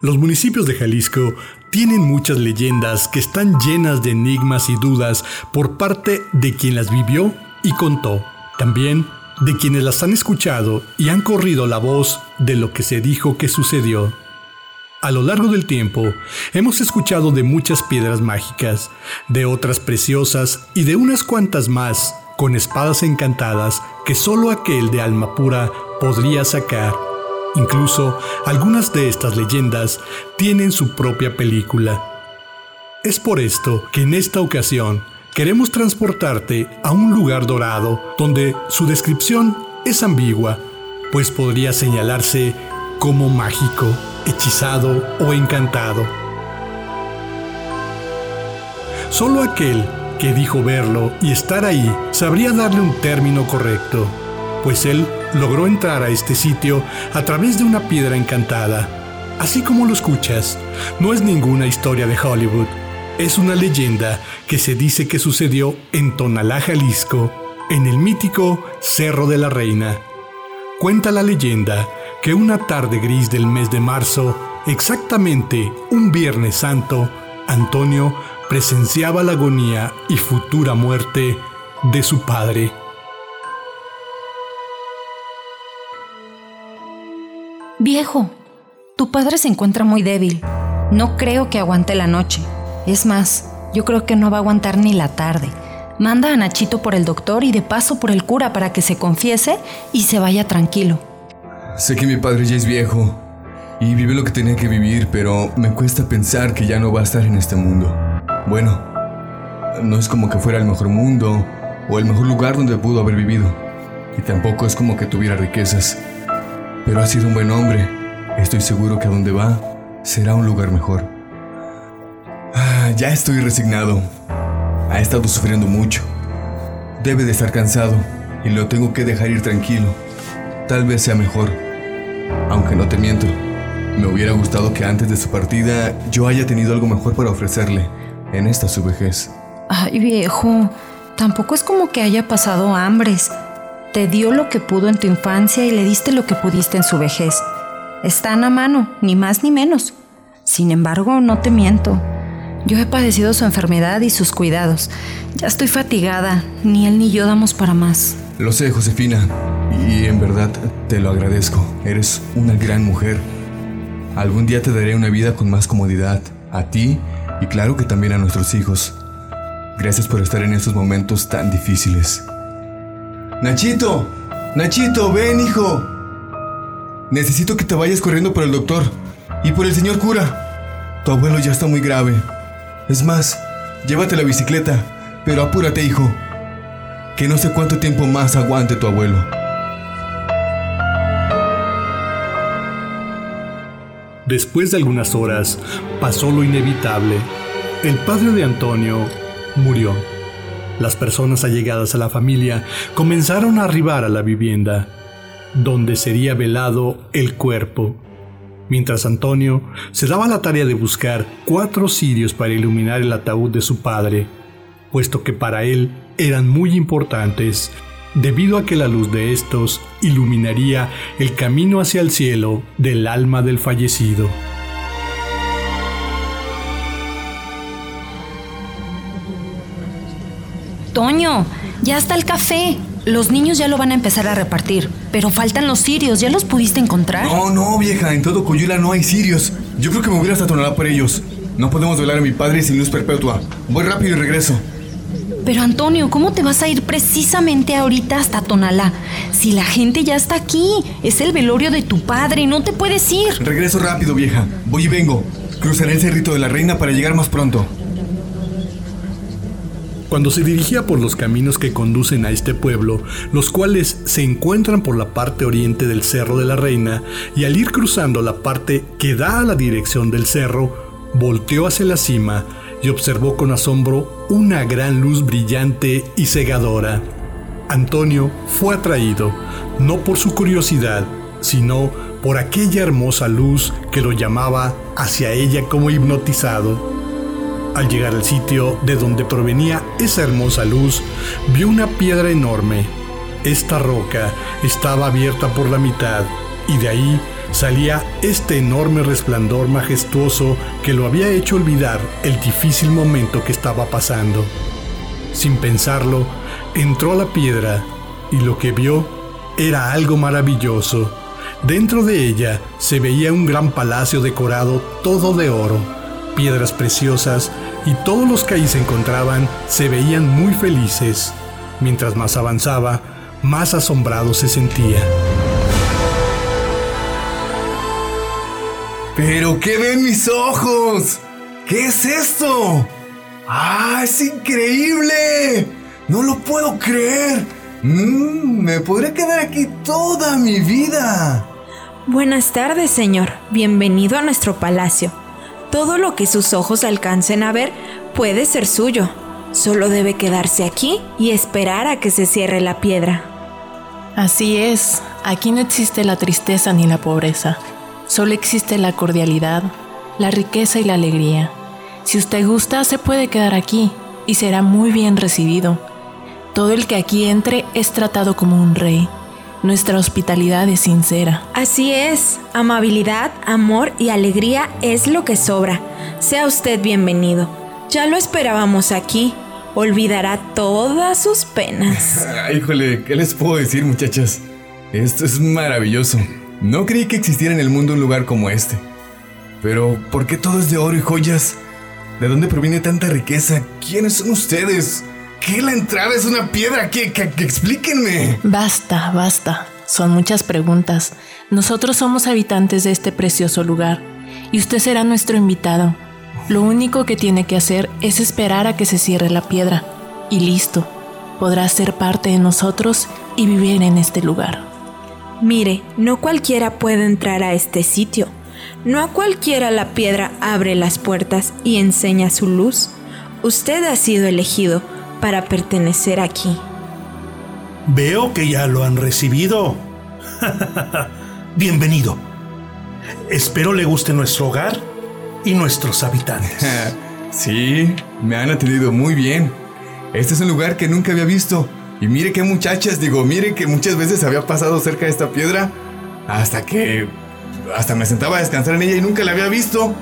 Los municipios de Jalisco tienen muchas leyendas que están llenas de enigmas y dudas por parte de quien las vivió y contó. También de quienes las han escuchado y han corrido la voz de lo que se dijo que sucedió. A lo largo del tiempo, hemos escuchado de muchas piedras mágicas, de otras preciosas y de unas cuantas más con espadas encantadas que solo aquel de alma pura podría sacar. Incluso algunas de estas leyendas tienen su propia película. Es por esto que en esta ocasión queremos transportarte a un lugar dorado donde su descripción es ambigua, pues podría señalarse como mágico, hechizado o encantado. Solo aquel que dijo verlo y estar ahí sabría darle un término correcto, pues él logró entrar a este sitio a través de una piedra encantada. Así como lo escuchas, no es ninguna historia de Hollywood, es una leyenda que se dice que sucedió en Tonalá, Jalisco, en el mítico Cerro de la Reina. Cuenta la leyenda que una tarde gris del mes de marzo, exactamente un Viernes Santo, Antonio presenciaba la agonía y futura muerte de su padre. Viejo, tu padre se encuentra muy débil. No creo que aguante la noche. Es más, yo creo que no va a aguantar ni la tarde. Manda a Nachito por el doctor y de paso por el cura para que se confiese y se vaya tranquilo. Sé que mi padre ya es viejo y vive lo que tenía que vivir, pero me cuesta pensar que ya no va a estar en este mundo. Bueno, no es como que fuera el mejor mundo o el mejor lugar donde pudo haber vivido. Y tampoco es como que tuviera riquezas. Pero ha sido un buen hombre. Estoy seguro que a donde va será un lugar mejor. Ah, ya estoy resignado. Ha estado sufriendo mucho. Debe de estar cansado y lo tengo que dejar ir tranquilo. Tal vez sea mejor. Aunque no te miento, me hubiera gustado que antes de su partida yo haya tenido algo mejor para ofrecerle en esta su vejez. Ay, viejo, tampoco es como que haya pasado hambres. Te dio lo que pudo en tu infancia y le diste lo que pudiste en su vejez. Están a mano, ni más ni menos. Sin embargo, no te miento. Yo he padecido su enfermedad y sus cuidados. Ya estoy fatigada. Ni él ni yo damos para más. Lo sé, Josefina. Y en verdad te lo agradezco. Eres una gran mujer. Algún día te daré una vida con más comodidad. A ti y claro que también a nuestros hijos. Gracias por estar en estos momentos tan difíciles. Nachito, Nachito, ven hijo. Necesito que te vayas corriendo por el doctor y por el señor cura. Tu abuelo ya está muy grave. Es más, llévate la bicicleta, pero apúrate hijo. Que no sé cuánto tiempo más aguante tu abuelo. Después de algunas horas, pasó lo inevitable. El padre de Antonio murió. Las personas allegadas a la familia comenzaron a arribar a la vivienda, donde sería velado el cuerpo. Mientras Antonio se daba la tarea de buscar cuatro cirios para iluminar el ataúd de su padre, puesto que para él eran muy importantes debido a que la luz de estos iluminaría el camino hacia el cielo del alma del fallecido. Toño, ya está el café. Los niños ya lo van a empezar a repartir, pero faltan los cirios, ¿ya los pudiste encontrar? No, no, vieja, en todo Coyula no hay cirios. Yo creo que me hubiera estatonado por ellos. No podemos velar a mi padre sin luz perpetua. Voy rápido y regreso. Pero Antonio, ¿cómo te vas a ir precisamente ahorita hasta Tonalá? Si la gente ya está aquí, es el velorio de tu padre, no te puedes ir. Regreso rápido, vieja. Voy y vengo. Cruzaré el cerrito de la reina para llegar más pronto. Cuando se dirigía por los caminos que conducen a este pueblo, los cuales se encuentran por la parte oriente del Cerro de la Reina, y al ir cruzando la parte que da a la dirección del cerro, volteó hacia la cima y observó con asombro una gran luz brillante y cegadora. Antonio fue atraído, no por su curiosidad, sino por aquella hermosa luz que lo llamaba hacia ella como hipnotizado. Al llegar al sitio de donde provenía esa hermosa luz, vio una piedra enorme. Esta roca estaba abierta por la mitad y de ahí salía este enorme resplandor majestuoso que lo había hecho olvidar el difícil momento que estaba pasando. Sin pensarlo, entró a la piedra y lo que vio era algo maravilloso. Dentro de ella se veía un gran palacio decorado todo de oro, piedras preciosas y todos los que ahí se encontraban se veían muy felices. Mientras más avanzaba, más asombrado se sentía. ¿Pero qué ven mis ojos? ¿Qué es esto? ¡Ah, es increíble! ¡No lo puedo creer! Mm, me podré quedar aquí toda mi vida. Buenas tardes, señor. Bienvenido a nuestro palacio. Todo lo que sus ojos alcancen a ver puede ser suyo. Solo debe quedarse aquí y esperar a que se cierre la piedra. Así es, aquí no existe la tristeza ni la pobreza. Solo existe la cordialidad, la riqueza y la alegría. Si usted gusta, se puede quedar aquí y será muy bien recibido. Todo el que aquí entre es tratado como un rey. Nuestra hospitalidad es sincera. Así es, amabilidad, amor y alegría es lo que sobra. Sea usted bienvenido. Ya lo esperábamos aquí. Olvidará todas sus penas. híjole, ¿qué les puedo decir muchachas? Esto es maravilloso. No creí que existiera en el mundo un lugar como este. Pero, ¿por qué todo es de oro y joyas? ¿De dónde proviene tanta riqueza? ¿Quiénes son ustedes? ¿Qué la entrada es una piedra? ¿Qué, qué, explíquenme? Basta, basta. Son muchas preguntas. Nosotros somos habitantes de este precioso lugar y usted será nuestro invitado. Lo único que tiene que hacer es esperar a que se cierre la piedra y listo. Podrá ser parte de nosotros y vivir en este lugar. Mire, no cualquiera puede entrar a este sitio. No a cualquiera la piedra abre las puertas y enseña su luz. Usted ha sido elegido para pertenecer aquí. Veo que ya lo han recibido. Bienvenido. Espero le guste nuestro hogar y nuestros habitantes. sí, me han atendido muy bien. Este es un lugar que nunca había visto y mire qué muchachas, digo, mire que muchas veces había pasado cerca de esta piedra hasta que hasta me sentaba a descansar en ella y nunca la había visto.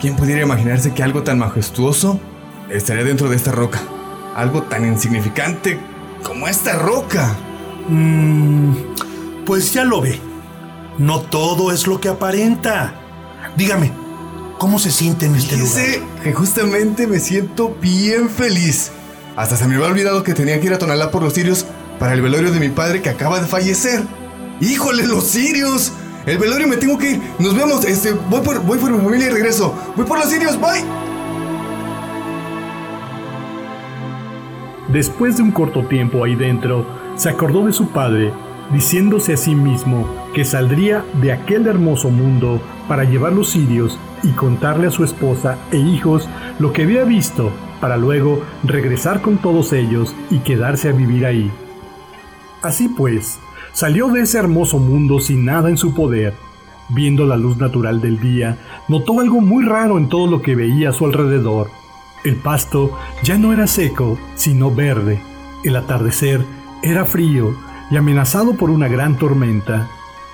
¿Quién pudiera imaginarse que algo tan majestuoso estaría dentro de esta roca? Algo tan insignificante como esta roca. Mm, pues ya lo ve. No todo es lo que aparenta. Dígame, ¿cómo se siente en este lugar? que justamente me siento bien feliz. Hasta se me había olvidado que tenía que ir a Tonalá por los sirios para el velorio de mi padre que acaba de fallecer. ¡Híjole, los sirios! El velorio me tengo que ir. Nos vemos. Este, voy por, voy por mi familia y regreso. Voy por los sirios. Bye. Después de un corto tiempo ahí dentro, se acordó de su padre, diciéndose a sí mismo que saldría de aquel hermoso mundo para llevar los sirios y contarle a su esposa e hijos lo que había visto para luego regresar con todos ellos y quedarse a vivir ahí. Así pues, salió de ese hermoso mundo sin nada en su poder. Viendo la luz natural del día, notó algo muy raro en todo lo que veía a su alrededor. El pasto ya no era seco, sino verde. El atardecer era frío y amenazado por una gran tormenta.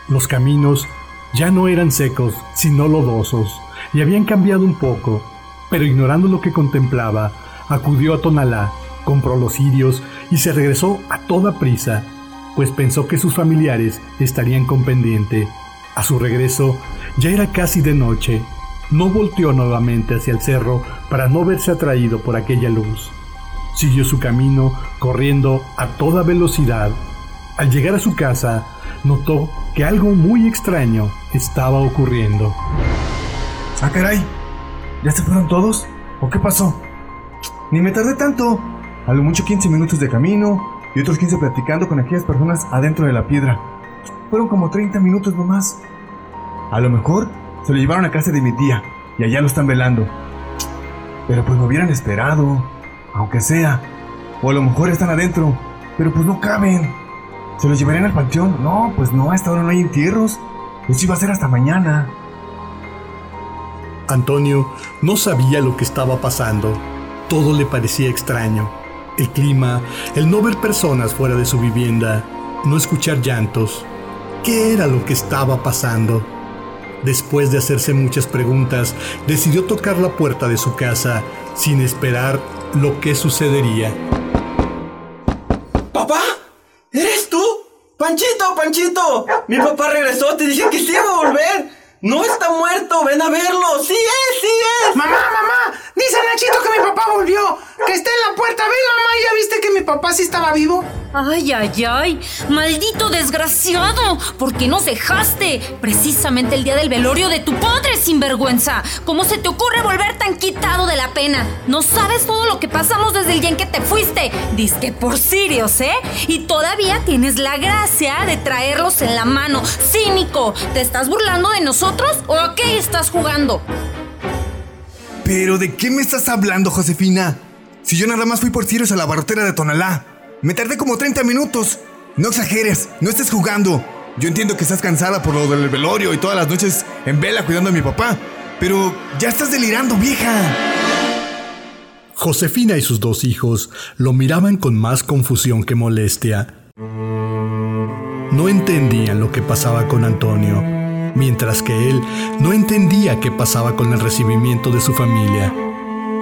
Los caminos ya no eran secos, sino lodosos, y habían cambiado un poco pero ignorando lo que contemplaba, acudió a Tonalá, compró los cirios y se regresó a toda prisa, pues pensó que sus familiares estarían con pendiente. A su regreso, ya era casi de noche. No volteó nuevamente hacia el cerro para no verse atraído por aquella luz. Siguió su camino corriendo a toda velocidad. Al llegar a su casa, notó que algo muy extraño estaba ocurriendo. ¡Ah, caray! ¿Ya se fueron todos? ¿O qué pasó? Ni me tardé tanto. A lo mucho 15 minutos de camino y otros 15 platicando con aquellas personas adentro de la piedra. Fueron como 30 minutos nomás. A lo mejor se lo llevaron a casa de mi tía y allá lo están velando. Pero pues me hubieran esperado, aunque sea. O a lo mejor están adentro, pero pues no caben. ¿Se los llevarían al panteón? No, pues no, a esta hora no hay entierros. Eso iba a ser hasta mañana. Antonio no sabía lo que estaba pasando. Todo le parecía extraño. El clima, el no ver personas fuera de su vivienda, no escuchar llantos. qué era lo que estaba pasando. Después de hacerse muchas preguntas, decidió tocar la puerta de su casa sin esperar lo que sucedería. ¿Papá? ¿Eres tú? Panchito, Panchito. Mi papá regresó, te dije que sí iba a volver. No está muerto, ven a verlo. Sí es, sí es. Mamá, mamá, dice Nachito que mi papá volvió. Que está en la puerta. Ven, mamá, ¿ya viste que mi papá sí estaba vivo? Ay, ay, ay. Maldito desgraciado. ¿Por qué nos dejaste? Precisamente el día del velorio de tu padre, sinvergüenza. ¿Cómo se te ocurre volver tan quitado de la pena? No sabes todo lo que pasamos desde el día en que te fuiste. Disque por Sirios, ¿eh? Y todavía tienes la gracia de traerlos en la mano. Cínico. ¿Te estás burlando de nosotros o a qué estás jugando? ¿Pero de qué me estás hablando, Josefina? Si yo nada más fui por Sirius a la barrotera de Tonalá. Me tardé como 30 minutos. No exageres, no estés jugando. Yo entiendo que estás cansada por lo del velorio y todas las noches en vela cuidando a mi papá. Pero ya estás delirando, vieja. Josefina y sus dos hijos lo miraban con más confusión que molestia. No entendían lo que pasaba con Antonio, mientras que él no entendía qué pasaba con el recibimiento de su familia.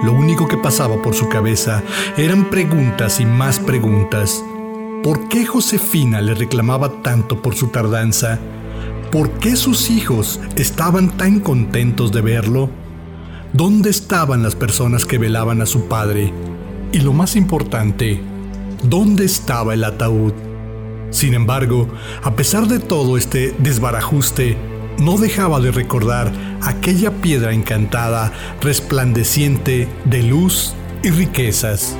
Lo único que pasaba por su cabeza eran preguntas y más preguntas. ¿Por qué Josefina le reclamaba tanto por su tardanza? ¿Por qué sus hijos estaban tan contentos de verlo? ¿Dónde estaban las personas que velaban a su padre? Y lo más importante, ¿dónde estaba el ataúd? Sin embargo, a pesar de todo este desbarajuste, no dejaba de recordar aquella piedra encantada, resplandeciente de luz y riquezas.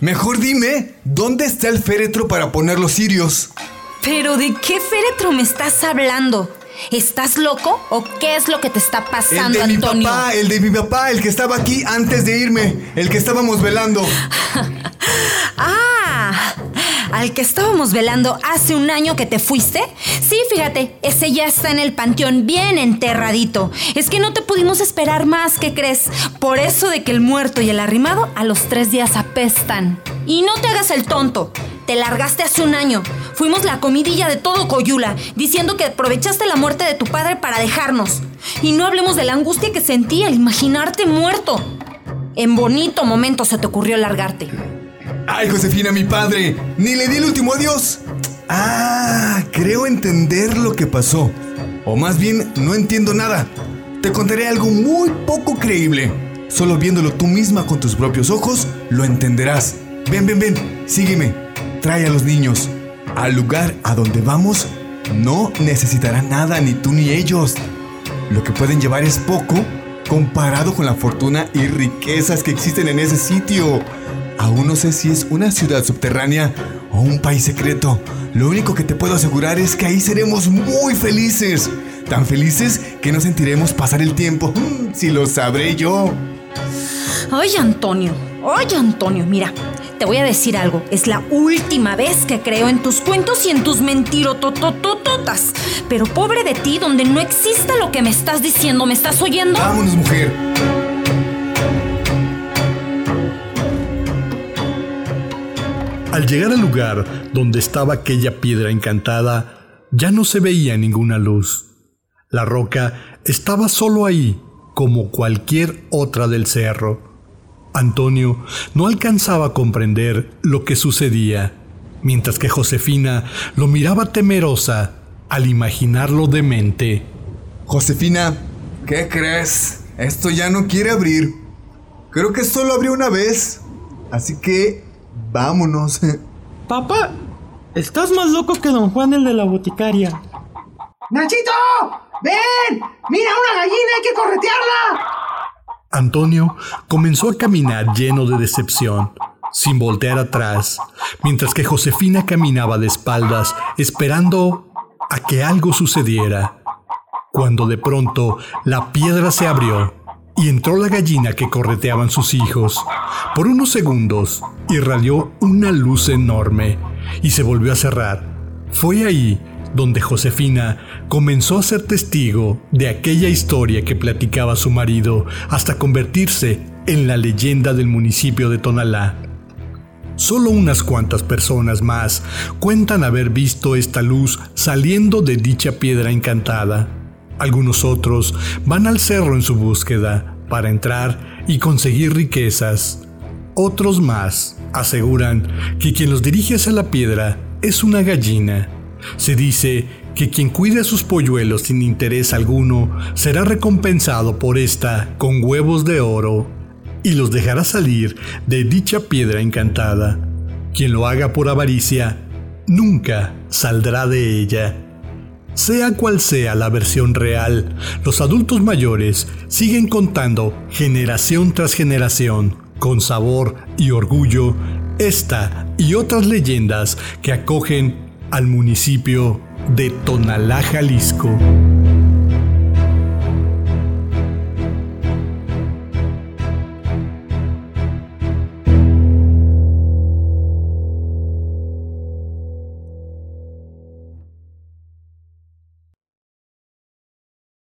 Mejor dime, ¿dónde está el féretro para poner los cirios? ¿Pero de qué féretro me estás hablando? ¿Estás loco o qué es lo que te está pasando, el de Antonio? mi papá, el de mi papá, el que estaba aquí antes de irme, el que estábamos velando. ah, al que estábamos velando hace un año que te fuiste. Sí, fíjate, ese ya está en el panteón bien enterradito. Es que no te pudimos esperar más, ¿qué crees? Por eso de que el muerto y el arrimado a los tres días apestan. Y no te hagas el tonto. Te largaste hace un año. Fuimos la comidilla de todo Coyula, diciendo que aprovechaste la muerte de tu padre para dejarnos. Y no hablemos de la angustia que sentí al imaginarte muerto. En bonito momento se te ocurrió largarte. Ay, Josefina, mi padre, ni le di el último adiós. Ah, creo entender lo que pasó. O más bien, no entiendo nada. Te contaré algo muy poco creíble. Solo viéndolo tú misma con tus propios ojos, lo entenderás. Ven, ven, ven, sígueme. Trae a los niños. Al lugar a donde vamos, no necesitarán nada ni tú ni ellos. Lo que pueden llevar es poco comparado con la fortuna y riquezas que existen en ese sitio. Aún no sé si es una ciudad subterránea o un país secreto. Lo único que te puedo asegurar es que ahí seremos muy felices. Tan felices que no sentiremos pasar el tiempo. Si lo sabré yo. Oye, Antonio. Oye, Antonio, mira. Te voy a decir algo. Es la última vez que creo en tus cuentos y en tus mentirotototototas. Pero pobre de ti, donde no exista lo que me estás diciendo, ¿me estás oyendo? Vámonos, mujer. Al llegar al lugar donde estaba aquella piedra encantada, ya no se veía ninguna luz. La roca estaba solo ahí, como cualquier otra del cerro. Antonio no alcanzaba a comprender lo que sucedía, mientras que Josefina lo miraba temerosa al imaginarlo demente. Josefina, ¿qué crees? Esto ya no quiere abrir. Creo que solo abrió una vez. Así que vámonos. Papá, estás más loco que don Juan el de la boticaria. ¡Nachito! ¡Ven! ¡Mira una gallina! ¡Hay que corretearla! Antonio comenzó a caminar lleno de decepción, sin voltear atrás, mientras que Josefina caminaba de espaldas esperando a que algo sucediera. Cuando de pronto la piedra se abrió y entró la gallina que correteaban sus hijos. Por unos segundos irradió una luz enorme y se volvió a cerrar. Fue ahí donde Josefina comenzó a ser testigo de aquella historia que platicaba su marido hasta convertirse en la leyenda del municipio de Tonalá. Solo unas cuantas personas más cuentan haber visto esta luz saliendo de dicha piedra encantada. Algunos otros van al cerro en su búsqueda para entrar y conseguir riquezas. Otros más aseguran que quien los dirige hacia la piedra es una gallina. Se dice que quien cuide a sus polluelos sin interés alguno será recompensado por esta con huevos de oro y los dejará salir de dicha piedra encantada. Quien lo haga por avaricia nunca saldrá de ella. Sea cual sea la versión real, los adultos mayores siguen contando generación tras generación, con sabor y orgullo, esta y otras leyendas que acogen al municipio de Tonalá, Jalisco.